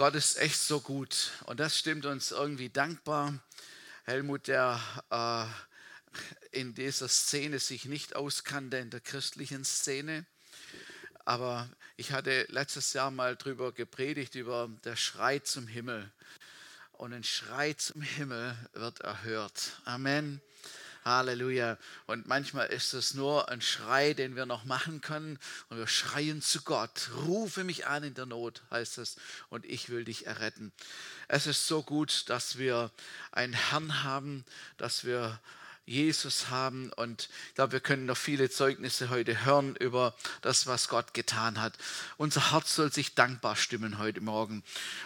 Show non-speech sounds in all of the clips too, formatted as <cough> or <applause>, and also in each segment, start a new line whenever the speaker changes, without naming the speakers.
Gott ist echt so gut und das stimmt uns irgendwie dankbar. Helmut, der äh, in dieser Szene sich nicht auskannte, in der christlichen Szene, aber ich hatte letztes Jahr mal darüber gepredigt, über der Schrei zum Himmel. Und ein Schrei zum Himmel wird erhört. Amen. Halleluja. Und manchmal ist es nur ein Schrei, den wir noch machen können. Und wir schreien zu Gott. Rufe mich an in der Not, heißt es. Und ich will dich erretten. Es ist so gut, dass wir einen Herrn haben, dass wir Jesus haben. Und ich glaube, wir können noch viele Zeugnisse heute hören über das, was Gott getan hat. Unser Herz soll sich dankbar stimmen heute Morgen.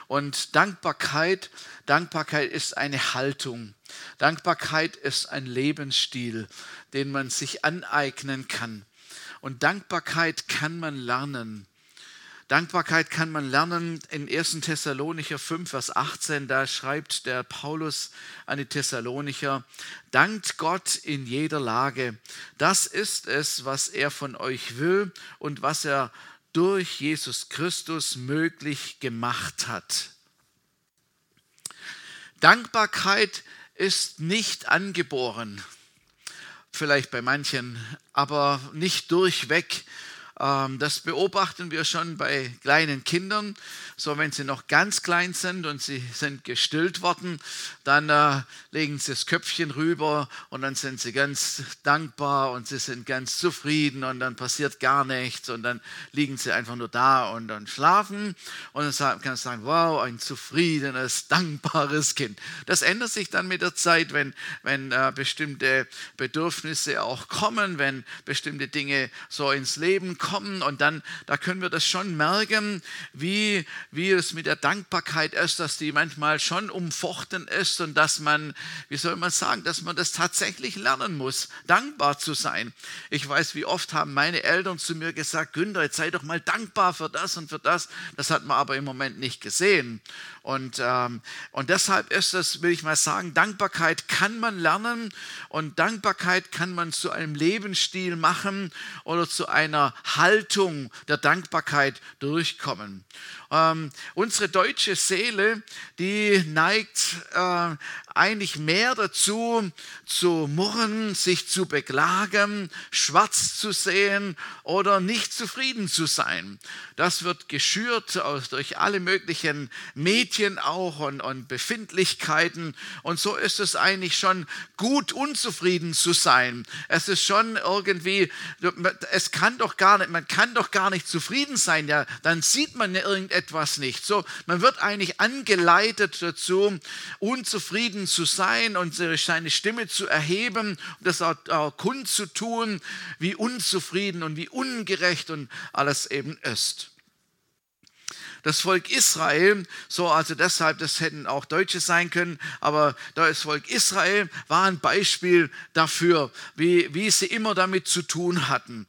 Und Dankbarkeit, Dankbarkeit ist eine Haltung. Dankbarkeit ist ein Lebensstil, den man sich aneignen kann. Und Dankbarkeit kann man lernen. Dankbarkeit kann man lernen in 1. Thessalonicher 5, Vers 18. Da schreibt der Paulus an die Thessalonicher, dankt Gott in jeder Lage. Das ist es, was er von euch will und was er durch Jesus Christus möglich gemacht hat. Dankbarkeit ist nicht angeboren, vielleicht bei manchen, aber nicht durchweg. Ähm, das beobachten wir schon bei kleinen Kindern. So, wenn sie noch ganz klein sind und sie sind gestillt worden, dann äh, legen sie das Köpfchen rüber und dann sind sie ganz dankbar und sie sind ganz zufrieden und dann passiert gar nichts und dann liegen sie einfach nur da und dann schlafen und dann kann man sagen, wow, ein zufriedenes, dankbares Kind. Das ändert sich dann mit der Zeit, wenn, wenn äh, bestimmte Bedürfnisse auch kommen, wenn bestimmte Dinge so ins Leben kommen und dann, da können wir das schon merken, wie, wie es mit der Dankbarkeit ist, dass die manchmal schon umfochten ist und dass man, wie soll man sagen, dass man das tatsächlich lernen muss, dankbar zu sein. Ich weiß, wie oft haben meine Eltern zu mir gesagt, Günther, jetzt sei doch mal dankbar für das und für das. Das hat man aber im Moment nicht gesehen. Und, ähm, und deshalb ist es, will ich mal sagen, Dankbarkeit kann man lernen und Dankbarkeit kann man zu einem Lebensstil machen oder zu einer Haltung der Dankbarkeit durchkommen. Ähm, unsere deutsche Seele, die neigt äh, eigentlich mehr dazu, zu murren, sich zu beklagen, schwarz zu sehen oder nicht zufrieden zu sein. Das wird geschürt durch alle möglichen Medien auch und, und Befindlichkeiten. Und so ist es eigentlich schon gut, unzufrieden zu sein. Es ist schon irgendwie, es kann doch gar nicht, man kann doch gar nicht zufrieden sein. Ja, dann sieht man ja irgendetwas nicht. So, man wird eigentlich angeleitet dazu, unzufrieden Frieden zu sein und seine Stimme zu erheben und das auch, auch kundzutun, wie unzufrieden und wie ungerecht und alles eben ist das Volk Israel, so also deshalb, das hätten auch Deutsche sein können, aber das Volk Israel war ein Beispiel dafür, wie, wie sie immer damit zu tun hatten.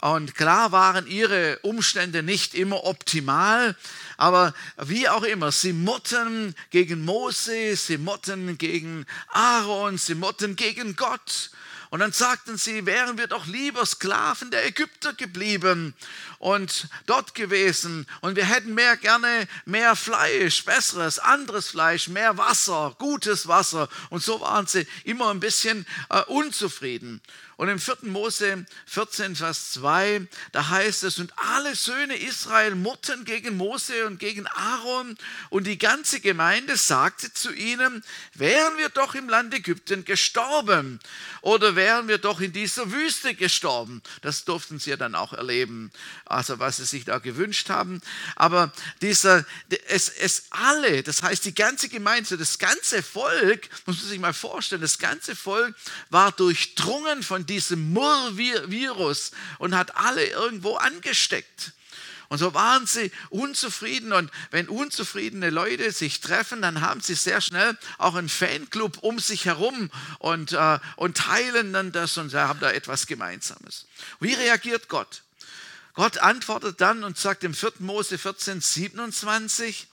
Und klar waren ihre Umstände nicht immer optimal, aber wie auch immer, sie murrten gegen Mose, sie murrten gegen Aaron, sie murrten gegen Gott. Und dann sagten sie, wären wir doch lieber Sklaven der Ägypter geblieben und dort gewesen. Und wir hätten mehr gerne mehr Fleisch, besseres, anderes Fleisch, mehr Wasser, gutes Wasser. Und so waren sie immer ein bisschen äh, unzufrieden. Und im 4. Mose 14, Vers 2, da heißt es, und alle Söhne Israel murrten gegen Mose und gegen Aaron und die ganze Gemeinde sagte zu ihnen, wären wir doch im Land Ägypten gestorben oder wären wir doch in dieser Wüste gestorben. Das durften sie ja dann auch erleben, also was sie sich da gewünscht haben. Aber dieser, es, es alle, das heißt die ganze Gemeinde, das ganze Volk, muss man sich mal vorstellen, das ganze Volk war durchdrungen von diesem Murr-Virus und hat alle irgendwo angesteckt. Und so waren sie unzufrieden. Und wenn unzufriedene Leute sich treffen, dann haben sie sehr schnell auch einen Fanclub um sich herum und, äh, und teilen dann das und haben da etwas Gemeinsames. Wie reagiert Gott? Gott antwortet dann und sagt im 4. Mose 14, 27,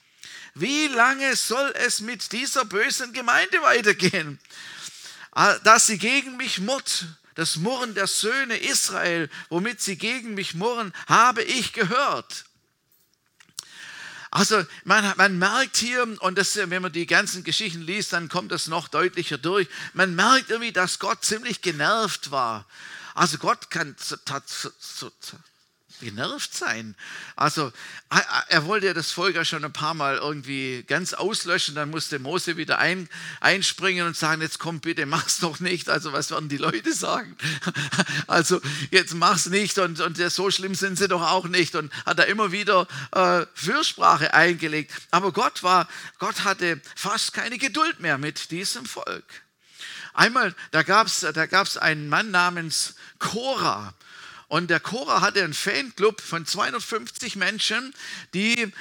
wie lange soll es mit dieser bösen Gemeinde weitergehen, äh, dass sie gegen mich murrt das Murren der Söhne Israel, womit sie gegen mich murren, habe ich gehört. Also man, man merkt hier, und das, wenn man die ganzen Geschichten liest, dann kommt das noch deutlicher durch, man merkt irgendwie, dass Gott ziemlich genervt war. Also Gott kann genervt sein. Also er wollte ja das Volk ja schon ein paar Mal irgendwie ganz auslöschen, dann musste Mose wieder ein, einspringen und sagen, jetzt komm bitte, mach's doch nicht. Also was werden die Leute sagen? <laughs> Also jetzt mach's nicht und, und so schlimm sind sie doch auch nicht und hat er immer wieder äh, Fürsprache eingelegt. Aber Gott war, Gott hatte fast keine Geduld mehr mit diesem Volk. Einmal, da gab es da gab's einen Mann namens Korah. Und der Cora hatte einen Fanclub von 250 Menschen, die,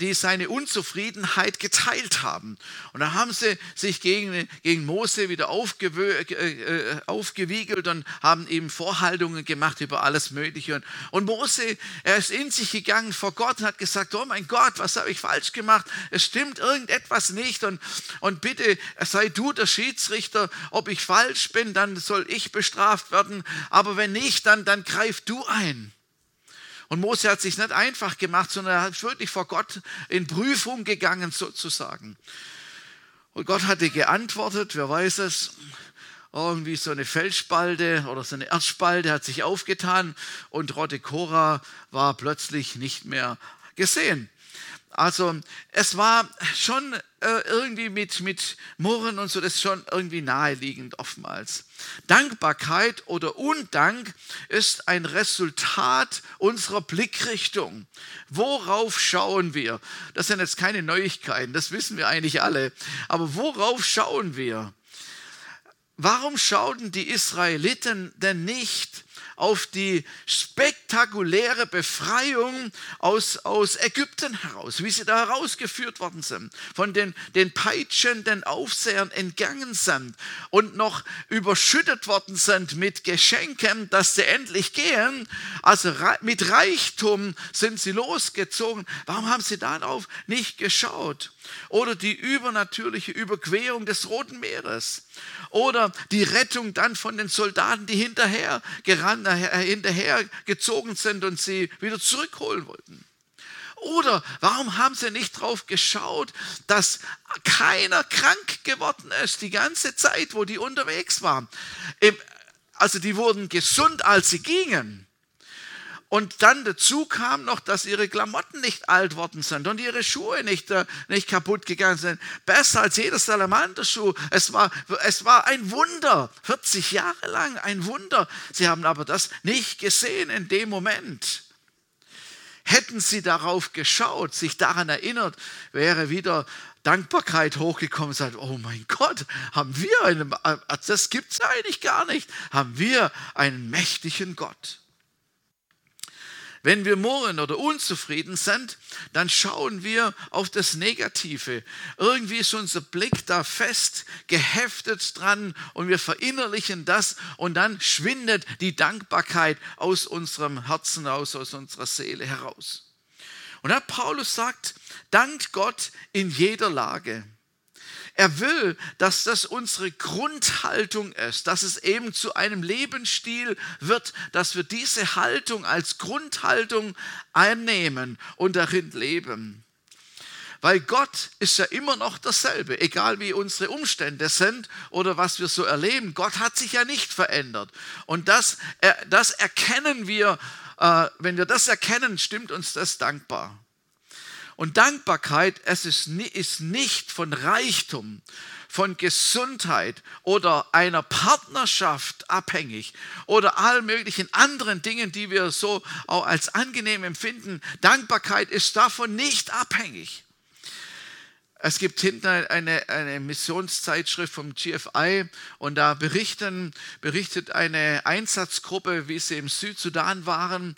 die seine Unzufriedenheit geteilt haben. Und da haben sie sich gegen, gegen Mose wieder äh, aufgewiegelt und haben ihm Vorhaltungen gemacht über alles Mögliche. Und, und Mose, er ist in sich gegangen vor Gott und hat gesagt, oh mein Gott, was habe ich falsch gemacht? Es stimmt irgendetwas nicht. Und, und bitte sei du der Schiedsrichter. Ob ich falsch bin, dann soll ich bestraft werden. Aber wenn nicht, dann, dann greif greif du ein. Und Mose hat sich nicht einfach gemacht, sondern er hat wirklich vor Gott in Prüfung gegangen sozusagen. Und Gott hatte geantwortet, wer weiß es, irgendwie so eine Felsspalte oder so eine Erdspalte hat sich aufgetan und Rote Cora war plötzlich nicht mehr gesehen. Also es war schon äh, irgendwie mit, mit Murren und so, das ist schon irgendwie naheliegend oftmals. Dankbarkeit oder Undank ist ein Resultat unserer Blickrichtung. Worauf schauen wir? Das sind jetzt keine Neuigkeiten, das wissen wir eigentlich alle. Aber worauf schauen wir? Warum schauten die Israeliten denn nicht auf die spektakuläre Befreiung aus, aus Ägypten heraus, wie sie da herausgeführt worden sind, von den, den peitschenden Aufsehern entgangen sind und noch überschüttet worden sind mit Geschenken, dass sie endlich gehen. Also mit Reichtum sind sie losgezogen. Warum haben sie darauf nicht geschaut? Oder die übernatürliche Überquerung des Roten Meeres. Oder die Rettung dann von den Soldaten, die hinterher gerannt, äh, hinterher gezogen sind und sie wieder zurückholen wollten. Oder warum haben sie nicht darauf geschaut, dass keiner krank geworden ist die ganze Zeit, wo die unterwegs waren? Also die wurden gesund, als sie gingen. Und dann dazu kam noch, dass ihre Klamotten nicht alt worden sind und ihre Schuhe nicht, äh, nicht kaputt gegangen sind. Besser als jeder Salamanderschuh. Es war, es war ein Wunder, 40 Jahre lang ein Wunder. Sie haben aber das nicht gesehen in dem Moment. Hätten sie darauf geschaut, sich daran erinnert, wäre wieder Dankbarkeit hochgekommen und sagt, oh mein Gott, haben wir einen, äh, das gibt es eigentlich gar nicht, haben wir einen mächtigen Gott. Wenn wir murren oder unzufrieden sind, dann schauen wir auf das Negative. Irgendwie ist unser Blick da fest geheftet dran und wir verinnerlichen das und dann schwindet die Dankbarkeit aus unserem Herzen aus, aus unserer Seele heraus. Und Herr Paulus sagt, dankt Gott in jeder Lage. Er will, dass das unsere Grundhaltung ist, dass es eben zu einem Lebensstil wird, dass wir diese Haltung als Grundhaltung einnehmen und darin leben. Weil Gott ist ja immer noch dasselbe, egal wie unsere Umstände sind oder was wir so erleben. Gott hat sich ja nicht verändert. Und das, das erkennen wir, äh, wenn wir das erkennen, stimmt uns das dankbar. Und Dankbarkeit, es ist, ist nicht von Reichtum, von Gesundheit oder einer Partnerschaft abhängig oder all möglichen anderen Dingen, die wir so auch als angenehm empfinden. Dankbarkeit ist davon nicht abhängig. Es gibt hinten eine, eine Missionszeitschrift vom GFI und da berichten, berichtet eine Einsatzgruppe, wie sie im Südsudan waren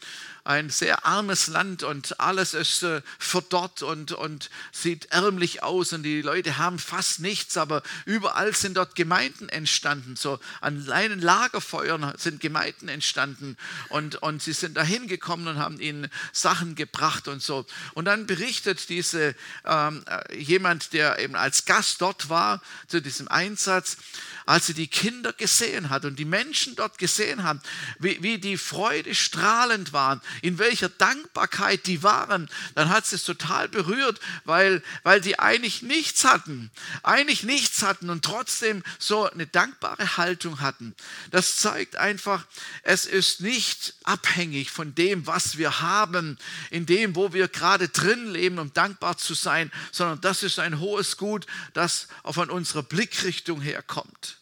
ein sehr armes Land und alles ist äh, verdorrt und, und sieht ärmlich aus und die Leute haben fast nichts, aber überall sind dort Gemeinden entstanden. So an kleinen Lagerfeuern sind Gemeinden entstanden und, und sie sind da hingekommen und haben ihnen Sachen gebracht und so. Und dann berichtet diese, ähm, jemand, jemand, der eben als Gast dort war zu diesem Einsatz, als sie die Kinder gesehen hat und die Menschen dort gesehen haben, wie, wie die Freude strahlend waren, in welcher Dankbarkeit die waren, dann hat sie es total berührt, weil, weil die eigentlich nichts hatten, eigentlich nichts hatten und trotzdem so eine dankbare Haltung hatten. Das zeigt einfach, es ist nicht abhängig von dem, was wir haben, in dem, wo wir gerade drin leben, um dankbar zu sein, sondern das ist ein hohes Gut, das von unserer Blickrichtung herkommt.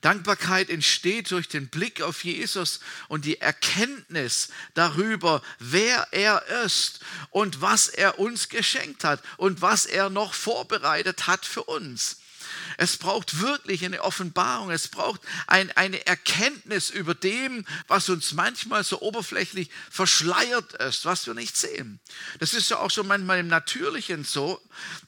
Dankbarkeit entsteht durch den Blick auf Jesus und die Erkenntnis darüber, wer er ist und was er uns geschenkt hat und was er noch vorbereitet hat für uns. Es braucht wirklich eine Offenbarung. Es braucht ein, eine Erkenntnis über dem, was uns manchmal so oberflächlich verschleiert ist, was wir nicht sehen. Das ist ja auch schon manchmal im Natürlichen so,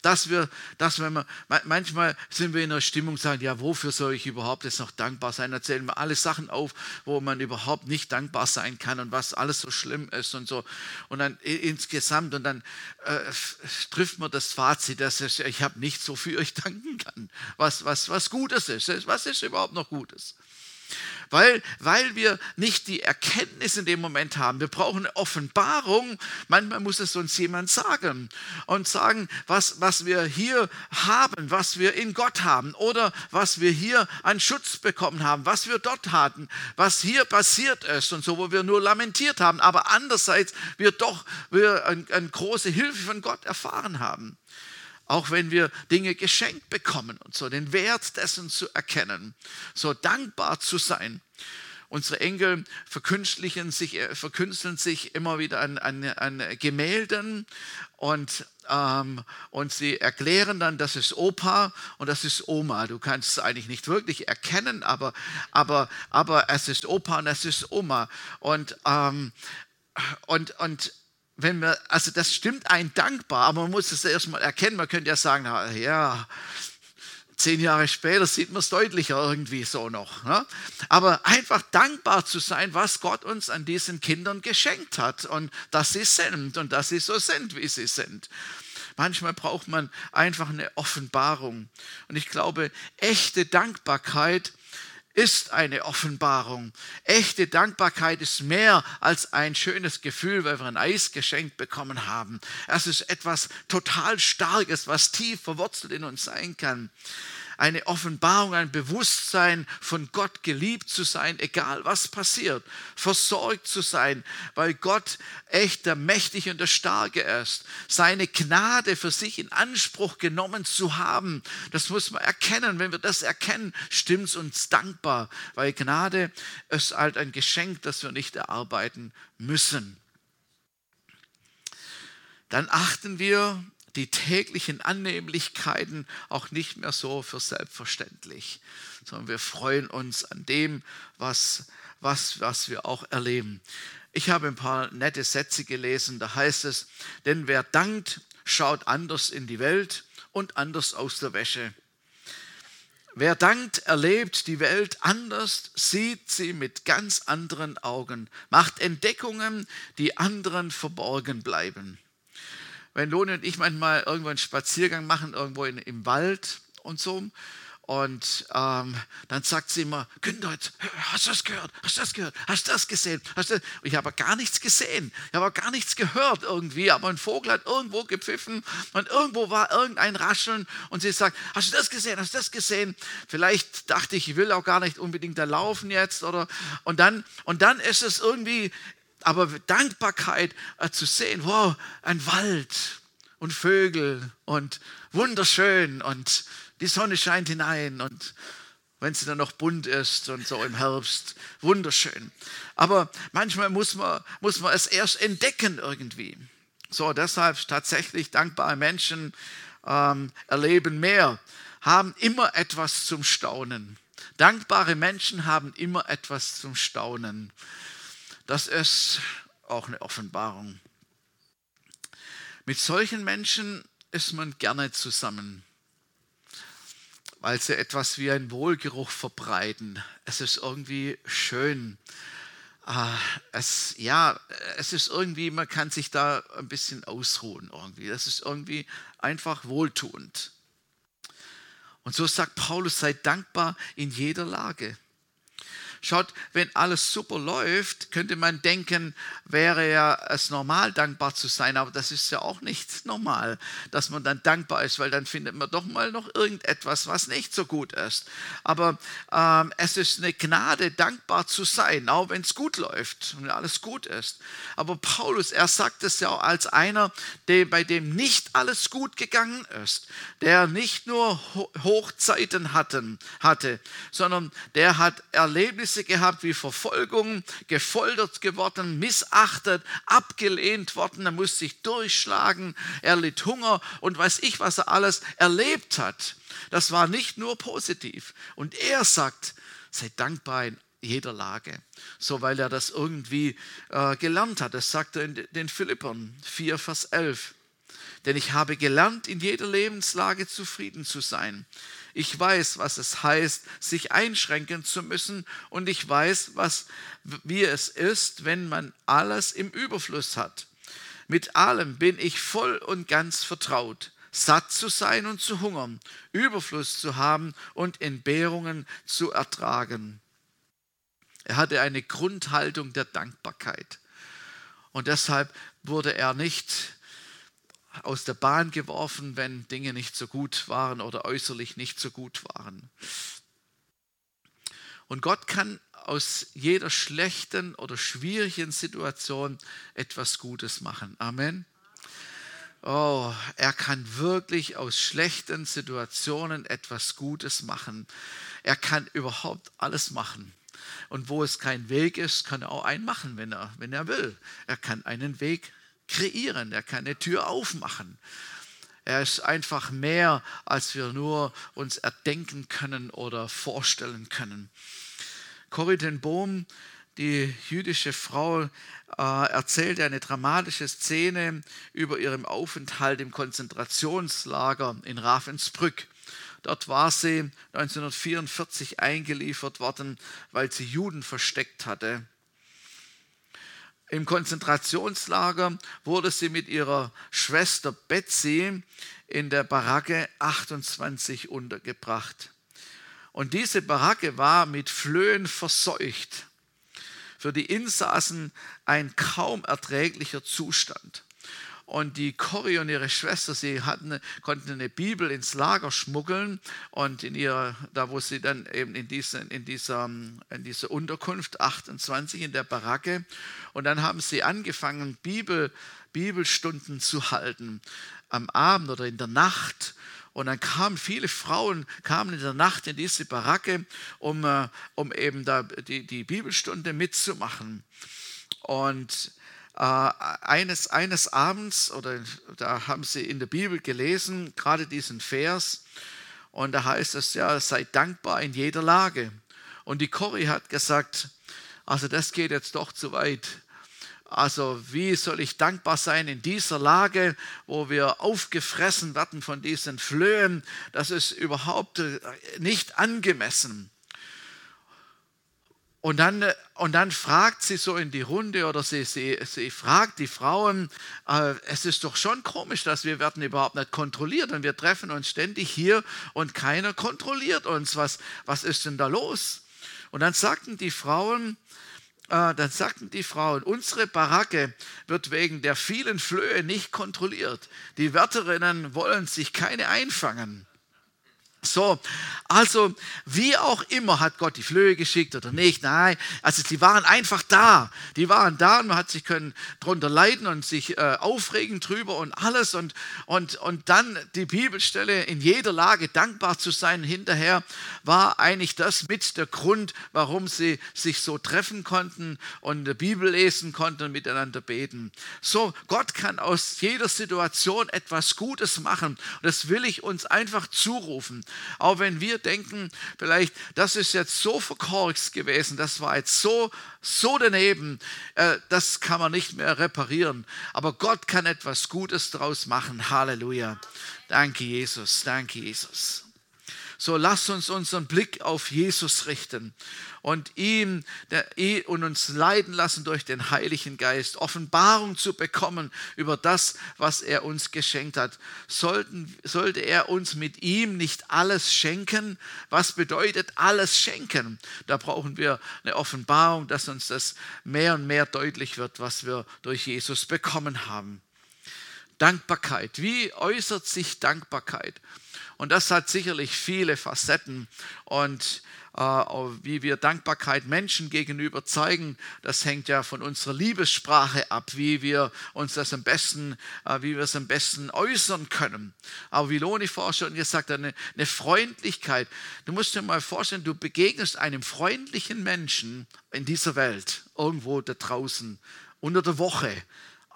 dass wir, dass wir, manchmal sind wir in der Stimmung, sagen, ja, wofür soll ich überhaupt jetzt noch dankbar sein? Erzählen wir alle Sachen auf, wo man überhaupt nicht dankbar sein kann und was alles so schlimm ist und so. Und dann insgesamt, und dann äh, trifft man das Fazit, dass ich, ich habe nichts, wofür ich danken kann was, was, was Gutes ist. Was ist überhaupt noch Gutes? Weil, weil wir nicht die Erkenntnis in dem Moment haben. Wir brauchen eine Offenbarung. Manchmal muss es uns jemand sagen und sagen, was, was wir hier haben, was wir in Gott haben oder was wir hier an Schutz bekommen haben, was wir dort hatten, was hier passiert ist und so, wo wir nur lamentiert haben, aber andererseits wir doch wir eine, eine große Hilfe von Gott erfahren haben. Auch wenn wir Dinge geschenkt bekommen und so den Wert dessen zu erkennen, so dankbar zu sein. Unsere Enkel verkünstlichen sich, äh, verkünsteln sich immer wieder an, an, an Gemälden und, ähm, und sie erklären dann, das ist Opa und das ist Oma. Du kannst es eigentlich nicht wirklich erkennen, aber, aber, aber es ist Opa und es ist Oma. Und, ähm, und, und wenn wir, also das stimmt ein dankbar, aber man muss es erstmal erkennen. Man könnte ja sagen, ja, zehn Jahre später sieht man es deutlicher irgendwie so noch. Ne? Aber einfach dankbar zu sein, was Gott uns an diesen Kindern geschenkt hat und dass sie sind und dass sie so sind, wie sie sind. Manchmal braucht man einfach eine Offenbarung. Und ich glaube, echte Dankbarkeit ist eine Offenbarung. Echte Dankbarkeit ist mehr als ein schönes Gefühl, weil wir ein Eis geschenkt bekommen haben. Es ist etwas total Starkes, was tief verwurzelt in uns sein kann eine Offenbarung, ein Bewusstsein von Gott geliebt zu sein, egal was passiert, versorgt zu sein, weil Gott echt der Mächtige und der Starke ist. Seine Gnade für sich in Anspruch genommen zu haben, das muss man erkennen. Wenn wir das erkennen, stimmt es uns dankbar, weil Gnade ist halt ein Geschenk, das wir nicht erarbeiten müssen. Dann achten wir die täglichen Annehmlichkeiten auch nicht mehr so für selbstverständlich, sondern wir freuen uns an dem, was, was, was wir auch erleben. Ich habe ein paar nette Sätze gelesen, da heißt es, denn wer dankt, schaut anders in die Welt und anders aus der Wäsche. Wer dankt, erlebt die Welt anders, sieht sie mit ganz anderen Augen, macht Entdeckungen, die anderen verborgen bleiben wenn Lone und ich manchmal irgendwo einen Spaziergang machen, irgendwo in, im Wald und so, und ähm, dann sagt sie immer, Günther, hast du das gehört? Hast du das gehört? Hast du das gesehen? Hast du Ich habe gar nichts gesehen. Ich habe gar nichts gehört irgendwie. Aber ein Vogel hat irgendwo gepfiffen und irgendwo war irgendein Rascheln. Und sie sagt, hast du das gesehen? Hast du das gesehen? Vielleicht dachte ich, ich will auch gar nicht unbedingt da laufen jetzt. Oder, und, dann, und dann ist es irgendwie aber Dankbarkeit äh, zu sehen, wow, ein Wald und Vögel und wunderschön und die Sonne scheint hinein und wenn sie dann noch bunt ist und so im Herbst, wunderschön. Aber manchmal muss man, muss man es erst entdecken irgendwie. So, deshalb tatsächlich dankbare Menschen ähm, erleben mehr, haben immer etwas zum Staunen. Dankbare Menschen haben immer etwas zum Staunen. Das ist auch eine Offenbarung. Mit solchen Menschen ist man gerne zusammen, weil sie etwas wie einen Wohlgeruch verbreiten. Es ist irgendwie schön. äh, es, ja, es ist irgendwie, man kann sich da ein bisschen ausruhen irgendwie. Das ist irgendwie einfach wohltuend. Und so sagt Paulus, sei dankbar in jeder Lage. Schaut, wenn alles super läuft, könnte man denken, wäre ja es normal, dankbar zu sein, aber das ist ja auch nicht normal, dass man dann dankbar ist, weil dann findet man doch mal noch irgendetwas, was nicht so gut ist. Aber ähm, es ist eine Gnade, dankbar zu sein, auch wenn es gut läuft und alles gut ist. Aber Paulus, er sagt es ja auch als einer, der, bei dem nicht alles gut gegangen ist, der nicht nur Hochzeiten hatten, hatte, sondern der hat Erlebnisse Erlebnisse gehabt wie Verfolgung, gefoltert geworden, missachtet, abgelehnt worden. Er musste sich durchschlagen, er litt Hunger und weiß ich, was er alles erlebt hat. Das war nicht nur positiv. Und er sagt, sei dankbar in jeder Lage. So, weil er das irgendwie äh, gelernt hat. Das sagt er in den Philippern 4, Vers 11. Denn ich habe gelernt, in jeder Lebenslage zufrieden zu sein. Ich weiß, was es heißt, sich einschränken zu müssen und ich weiß, was, wie es ist, wenn man alles im Überfluss hat. Mit allem bin ich voll und ganz vertraut, satt zu sein und zu hungern, Überfluss zu haben und Entbehrungen zu ertragen. Er hatte eine Grundhaltung der Dankbarkeit. Und deshalb wurde er nicht aus der Bahn geworfen, wenn Dinge nicht so gut waren oder äußerlich nicht so gut waren. Und Gott kann aus jeder schlechten oder schwierigen Situation etwas Gutes machen. Amen. Oh, er kann wirklich aus schlechten Situationen etwas Gutes machen. Er kann überhaupt alles machen. Und wo es kein Weg ist, kann er auch einen machen, wenn er, wenn er will. Er kann einen Weg kreieren, er kann eine Tür aufmachen. Er ist einfach mehr, als wir nur uns erdenken können oder vorstellen können. Corrie ten Bohm, die jüdische Frau, äh, erzählte eine dramatische Szene über ihren Aufenthalt im Konzentrationslager in Ravensbrück. Dort war sie 1944 eingeliefert worden, weil sie Juden versteckt hatte. Im Konzentrationslager wurde sie mit ihrer Schwester Betsy in der Baracke 28 untergebracht. Und diese Baracke war mit Flöhen verseucht. Für die Insassen ein kaum erträglicher Zustand. Und die Corrie und ihre Schwester, sie hatten, konnten eine Bibel ins Lager schmuggeln und in ihr, da wo sie dann eben in, diese, in, dieser, in dieser Unterkunft 28 in der Baracke und dann haben sie angefangen, Bibel, Bibelstunden zu halten am Abend oder in der Nacht. Und dann kamen viele Frauen, kamen in der Nacht in diese Baracke, um, äh, um eben da die, die Bibelstunde mitzumachen. Und eines, eines Abends, oder da haben sie in der Bibel gelesen, gerade diesen Vers, und da heißt es ja, sei dankbar in jeder Lage. Und die Corrie hat gesagt, also das geht jetzt doch zu weit. Also wie soll ich dankbar sein in dieser Lage, wo wir aufgefressen werden von diesen Flöhen? Das ist überhaupt äh, nicht angemessen. Und dann, äh, und dann fragt sie so in die Runde oder sie, sie, sie fragt die Frauen, äh, es ist doch schon komisch, dass wir werden überhaupt nicht kontrolliert und wir treffen uns ständig hier und keiner kontrolliert uns. Was, was ist denn da los? Und dann sagten die Frauen, äh, dann sagten die Frauen, unsere Baracke wird wegen der vielen Flöhe nicht kontrolliert. Die Wärterinnen wollen sich keine einfangen. So, also wie auch immer hat Gott die Flöhe geschickt oder nicht, nein, also sie waren einfach da, die waren da und man hat sich können drunter leiden und sich äh, aufregen drüber und alles und, und, und dann die Bibelstelle in jeder Lage dankbar zu sein hinterher war eigentlich das mit der Grund, warum sie sich so treffen konnten und die Bibel lesen konnten und miteinander beten. So, Gott kann aus jeder Situation etwas Gutes machen und das will ich uns einfach zurufen. Auch wenn wir denken, vielleicht, das ist jetzt so verkorkst gewesen, das war jetzt so, so daneben, äh, das kann man nicht mehr reparieren. Aber Gott kann etwas Gutes daraus machen. Halleluja. Danke, Jesus. Danke, Jesus. So lass uns unseren Blick auf Jesus richten und ihm der, und uns leiden lassen durch den Heiligen Geist, Offenbarung zu bekommen über das, was er uns geschenkt hat. Sollten, sollte er uns mit ihm nicht alles schenken? Was bedeutet alles schenken? Da brauchen wir eine Offenbarung, dass uns das mehr und mehr deutlich wird, was wir durch Jesus bekommen haben. Dankbarkeit. Wie äußert sich Dankbarkeit? Und das hat sicherlich viele Facetten. Und äh, wie wir Dankbarkeit Menschen gegenüber zeigen, das hängt ja von unserer Liebessprache ab, wie wir uns das am besten, äh, wie wir es am besten äußern können. Aber wie Loni vorher schon gesagt hat, eine, eine Freundlichkeit. Du musst dir mal vorstellen, du begegnest einem freundlichen Menschen in dieser Welt, irgendwo da draußen, unter der Woche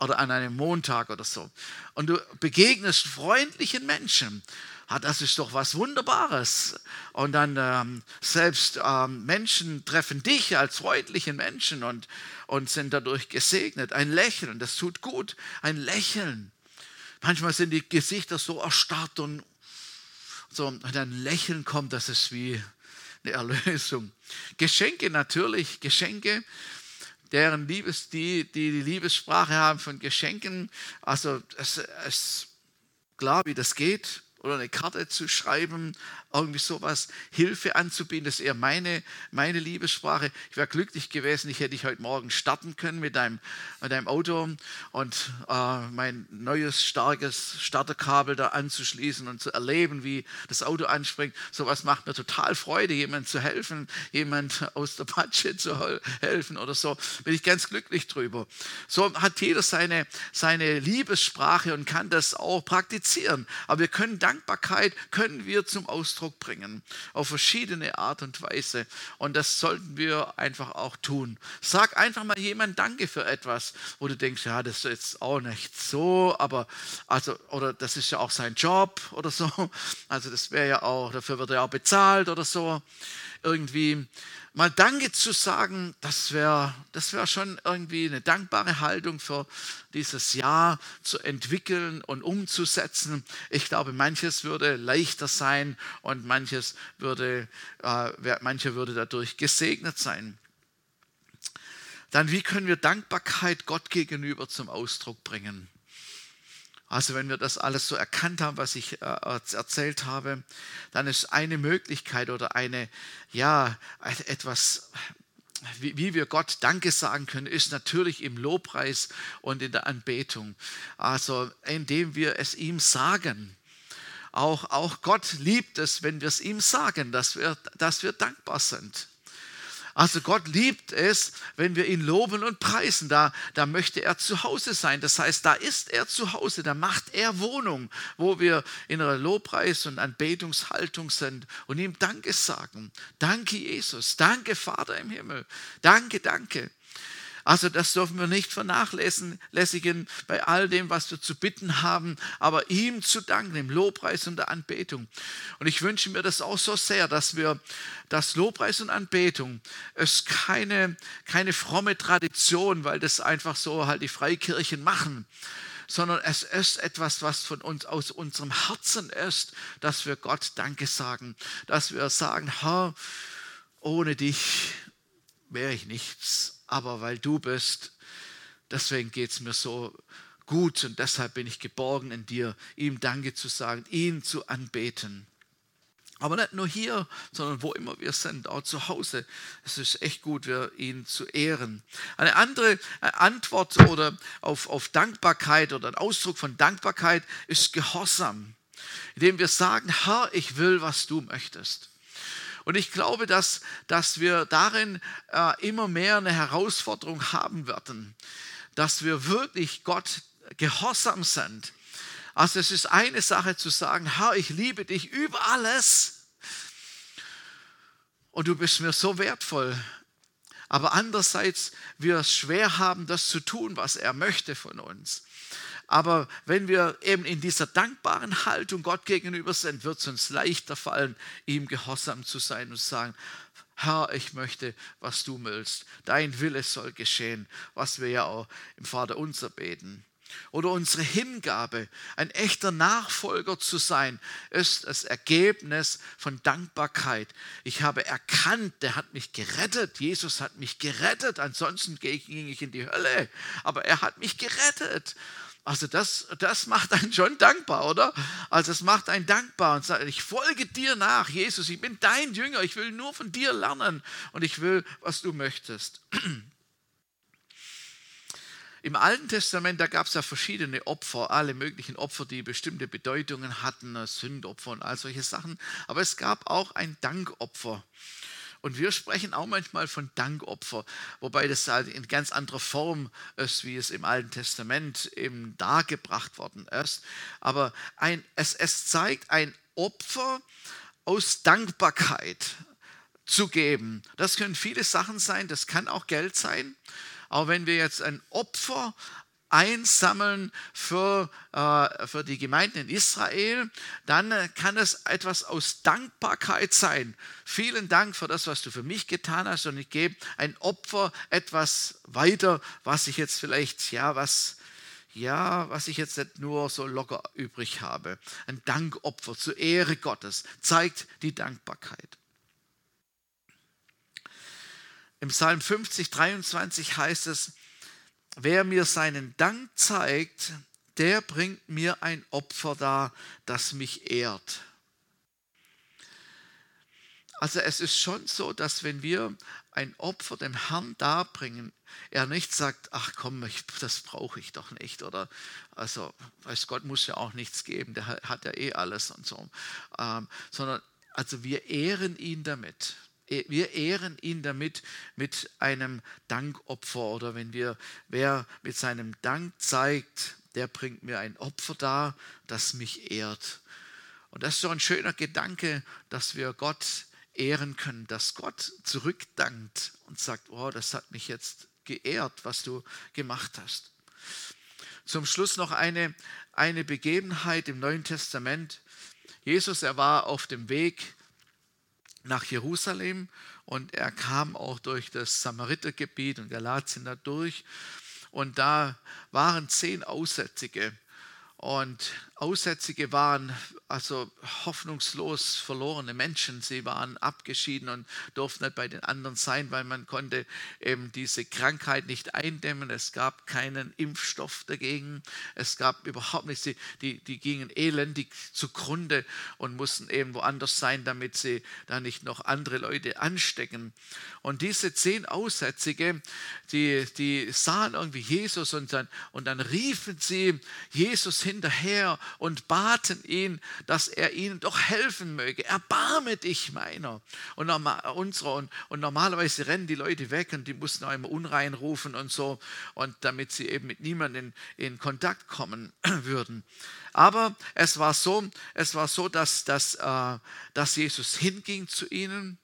oder an einem Montag oder so. Und du begegnest freundlichen Menschen. Ah, das ist doch was Wunderbares. Und dann ähm, selbst ähm, Menschen treffen dich als freundlichen Menschen und, und sind dadurch gesegnet. Ein Lächeln, das tut gut. Ein Lächeln. Manchmal sind die Gesichter so erstarrt und so, und ein Lächeln kommt, das ist wie eine Erlösung. Geschenke natürlich, Geschenke deren Liebes, die, die die Liebessprache haben von Geschenken. Also es ist klar, wie das geht oder eine Karte zu schreiben, irgendwie sowas, Hilfe anzubieten, das ist eher meine, meine Liebessprache. Ich wäre glücklich gewesen, ich hätte ich heute Morgen starten können mit einem, mit einem Auto und äh, mein neues, starkes Starterkabel da anzuschließen und zu erleben, wie das Auto anspringt. Sowas macht mir total Freude, jemand zu helfen, jemand aus der Patsche zu helfen oder so. Bin ich ganz glücklich drüber. So hat jeder seine, seine Liebessprache und kann das auch praktizieren. Aber wir können Dankbarkeit, können wir zum Ausdruck bringen, auf verschiedene Art und Weise. Und das sollten wir einfach auch tun. Sag einfach mal jemand Danke für etwas, wo du denkst, ja, das ist jetzt auch nicht so, aber also, oder das ist ja auch sein Job oder so. Also das wäre ja auch, dafür wird er auch bezahlt oder so. Irgendwie mal Danke zu sagen, das wäre das wär schon irgendwie eine dankbare Haltung für dieses Jahr zu entwickeln und umzusetzen. Ich glaube, manches würde leichter sein und manches würde, äh, mancher würde dadurch gesegnet sein. Dann, wie können wir Dankbarkeit Gott gegenüber zum Ausdruck bringen? Also wenn wir das alles so erkannt haben, was ich äh, erzählt habe, dann ist eine Möglichkeit oder eine, ja, etwas, wie, wir Gott Danke sagen können, ist natürlich im Lobpreis und in der Anbetung. Also indem wir es ihm sagen. Auch, auch Gott liebt es, wenn wir es ihm sagen, dass wir, dass wir dankbar sind. Also Gott liebt es, wenn wir ihn loben und preisen. Da, da möchte er zu Hause sein. Das heißt, da ist er zu Hause, da macht er Wohnung, wo wir in einer Lobpreis- und Anbetungshaltung sind und ihm Danke sagen. Danke, Jesus. Danke, Vater im Himmel. Danke, danke. Also das dürfen wir nicht vernachlässigen bei all dem, was wir zu bitten haben, aber ihm zu danken, im Lobpreis und der Anbetung. Und ich wünsche mir das auch so sehr, dass wir das Lobpreis und Anbetung ist keine, keine fromme Tradition, weil das einfach so halt die Freikirchen machen, sondern es ist etwas, was von uns aus unserem Herzen ist, dass wir Gott Danke sagen, dass wir sagen, Herr, ohne dich wäre ich nichts aber weil du bist, deswegen geht es mir so gut und deshalb bin ich geborgen in dir, ihm Danke zu sagen, ihn zu anbeten. Aber nicht nur hier, sondern wo immer wir sind, auch zu Hause. Es ist echt gut, ihn zu ehren. Eine andere äh, Antwort oder auf, auf Dankbarkeit oder ein Ausdruck von Dankbarkeit ist Gehorsam, indem wir sagen, Herr, ich will, was du möchtest. Und ich glaube, dass, dass wir darin äh, immer mehr eine Herausforderung haben werden, dass wir wirklich Gott gehorsam sind. Also es ist eine Sache zu sagen, Herr, ich liebe dich über alles und du bist mir so wertvoll. Aber andererseits wir es schwer haben, das zu tun, was er möchte von uns. Aber wenn wir eben in dieser dankbaren Haltung Gott gegenüber sind, wird es uns leichter fallen, ihm gehorsam zu sein und zu sagen, Herr, ich möchte, was du willst. Dein Wille soll geschehen, was wir ja auch im Vater unser beten. oder unsere Hingabe, ein echter Nachfolger zu sein, ist das Ergebnis von Dankbarkeit. Ich habe erkannt, der hat mich gerettet. Jesus hat mich gerettet. Ansonsten ging ich in die Hölle. Aber er hat mich gerettet. Also das, das macht einen schon dankbar, oder? Also es macht einen dankbar und sagt, ich folge dir nach, Jesus, ich bin dein Jünger, ich will nur von dir lernen und ich will, was du möchtest. Im Alten Testament, da gab es ja verschiedene Opfer, alle möglichen Opfer, die bestimmte Bedeutungen hatten, Sündopfer und all solche Sachen. Aber es gab auch ein Dankopfer. Und wir sprechen auch manchmal von Dankopfer, wobei das halt in ganz anderer Form ist, wie es im Alten Testament eben dargebracht worden ist. Aber ein, es, es zeigt ein Opfer aus Dankbarkeit zu geben. Das können viele Sachen sein, das kann auch Geld sein. Aber wenn wir jetzt ein Opfer einsammeln für, äh, für die Gemeinden in Israel, dann äh, kann es etwas aus Dankbarkeit sein. Vielen Dank für das, was du für mich getan hast und ich gebe ein Opfer etwas weiter, was ich jetzt vielleicht, ja, was, ja, was ich jetzt nicht nur so locker übrig habe. Ein Dankopfer zur Ehre Gottes zeigt die Dankbarkeit. Im Psalm 50, 23 heißt es, wer mir seinen Dank zeigt, der bringt mir ein Opfer dar, das mich ehrt. Also es ist schon so, dass wenn wir ein Opfer dem Herrn darbringen, er nicht sagt, ach komm, ich, das brauche ich doch nicht. Oder also, weiß Gott muss ja auch nichts geben, der hat ja eh alles und so. Ähm, sondern also wir ehren ihn damit. E, wir ehren ihn damit mit einem Dankopfer oder wenn wir, wer mit seinem Dank zeigt, der bringt mir ein Opfer dar, das mich ehrt. Und das ist so ein schöner Gedanke, dass wir Gott ehren können, dass Gott zurückdankt und sagt, oh, das hat mich jetzt geehrt, was du gemacht hast. Zum Schluss noch eine, eine Begebenheit im Neuen Testament. Jesus, er war auf dem Weg nach Jerusalem und er kam auch durch das Samaritergebiet und Galatien da durch. Und da waren zehn Aussätzige. Und Aussätzige waren also hoffnungslos verlorene Menschen. Sie waren abgeschieden und durften nicht bei den anderen sein, weil man konnte eben diese Krankheit nicht eindämmen. Es gab keinen Impfstoff dagegen. Es gab überhaupt nichts. Die, die gingen elendig zugrunde und mussten eben woanders sein, damit sie da nicht noch andere Leute anstecken. Und diese zehn Aussätzige, die, die sahen irgendwie Jesus und dann, und dann riefen sie Jesus hinterher und baten ihn, dass er ihnen doch helfen möge. Erbarme dich meiner. Und, unserer, und, und normalerweise rennen die Leute weg und die mussten auch immer unrein rufen und so, und damit sie eben mit niemandem in, in Kontakt kommen <clears throat> würden. Aber es war so, es war so dass, dass, äh, dass Jesus hinging zu ihnen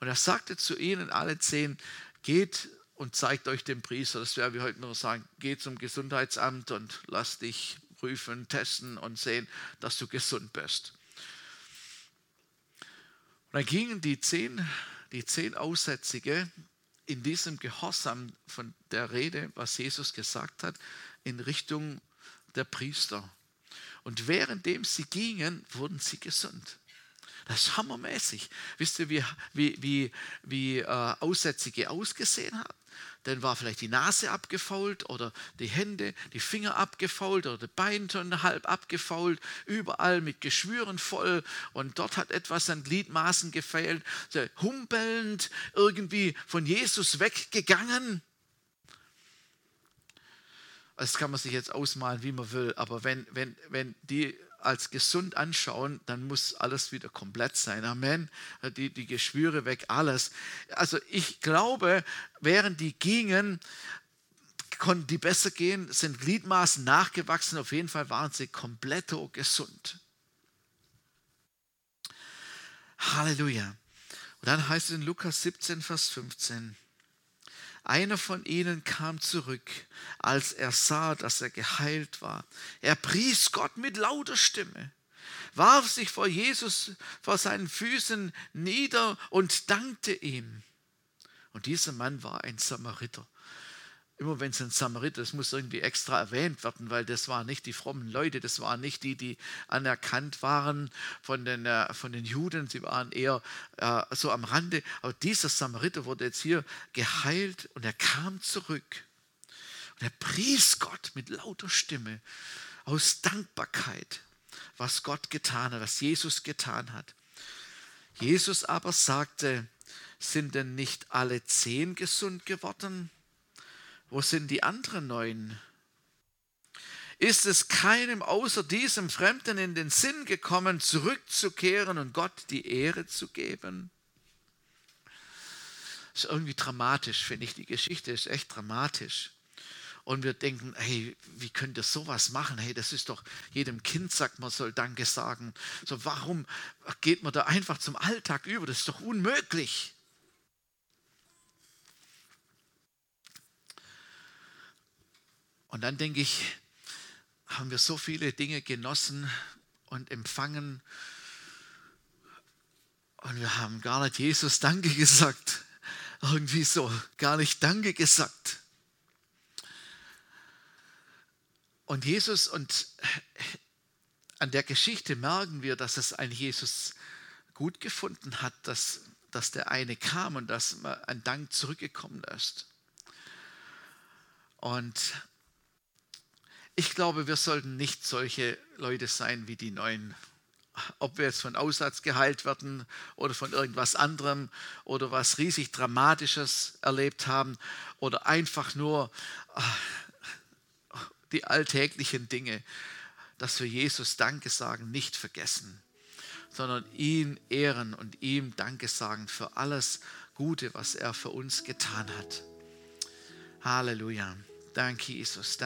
und er sagte zu ihnen, alle zehn, geht und zeigt euch den Priester. Das wäre wie heute nur sagen, geht zum Gesundheitsamt und lass dich prüfen, testen und sehen, dass du gesund bist. Und dann gingen die zehn, die zehn Aussätzige in diesem Gehorsam von der Rede, was Jesus gesagt hat, in Richtung der Priester. Und währenddem sie gingen, wurden sie gesund. Das ist hammermäßig. Wisst ihr, wie, wie, wie, wie äh, Aussätzige ausgesehen haben? Dann war vielleicht die Nase abgefault oder die Hände, die Finger abgefault oder die Beine halb abgefault, überall mit Geschwüren voll und dort hat etwas an Gliedmaßen gefehlt, humpelnd irgendwie von Jesus weggegangen. Das kann man sich jetzt ausmalen, wie man will, aber wenn, wenn, wenn die als gesund anschauen, dann muss alles wieder komplett sein. Amen. Die, die Geschwüre weg, alles. Also ich glaube, während die gingen, konnten die besser gehen, sind Gliedmaßen nachgewachsen. Auf jeden Fall waren sie komplett gesund. Halleluja. Und dann heißt es in Lukas 17, Vers 15. Einer von ihnen kam zurück, als er sah, dass er geheilt war. Er pries Gott mit lauter Stimme, warf sich vor Jesus, vor seinen Füßen nieder und dankte ihm. Und dieser Mann war ein Samariter. Immer wenn es ein Samariter, das muss irgendwie extra erwähnt werden, weil das waren nicht die frommen Leute, das waren nicht die, die anerkannt waren von den, äh, von den Juden, sie waren eher äh, so am Rande. Aber dieser Samariter wurde jetzt hier geheilt und er kam zurück. Und er pries Gott mit lauter Stimme aus Dankbarkeit, was Gott getan hat, was Jesus getan hat. Jesus aber sagte, sind denn nicht alle zehn gesund geworden? Wo sind die anderen neun? Ist es keinem außer diesem Fremden in den Sinn gekommen, zurückzukehren und Gott die Ehre zu geben? Ist irgendwie dramatisch, finde ich. Die Geschichte ist echt dramatisch. Und wir denken, hey, wie könnt ihr sowas machen? Hey, das ist doch, jedem Kind sagt, man soll Danke sagen. So, warum geht man da einfach zum Alltag über? Das ist doch unmöglich. Und dann denke ich, haben wir so viele Dinge genossen und empfangen und wir haben gar nicht Jesus Danke gesagt. Irgendwie so, gar nicht Danke gesagt. Und Jesus, und an der Geschichte merken wir, dass es ein Jesus gut gefunden hat, dass, dass der eine kam und dass ein Dank zurückgekommen ist. Und ich glaube, wir sollten nicht solche Leute sein wie die Neuen. Ob wir jetzt von Aussatz geheilt werden oder von irgendwas anderem oder was riesig Dramatisches erlebt haben oder einfach nur ah, die alltäglichen Dinge, dass wir Jesus Danke sagen, nicht vergessen, sondern ihn ehren und ihm Danke sagen für alles Gute, was er für uns getan hat. Halleluja. Danke, Jesus.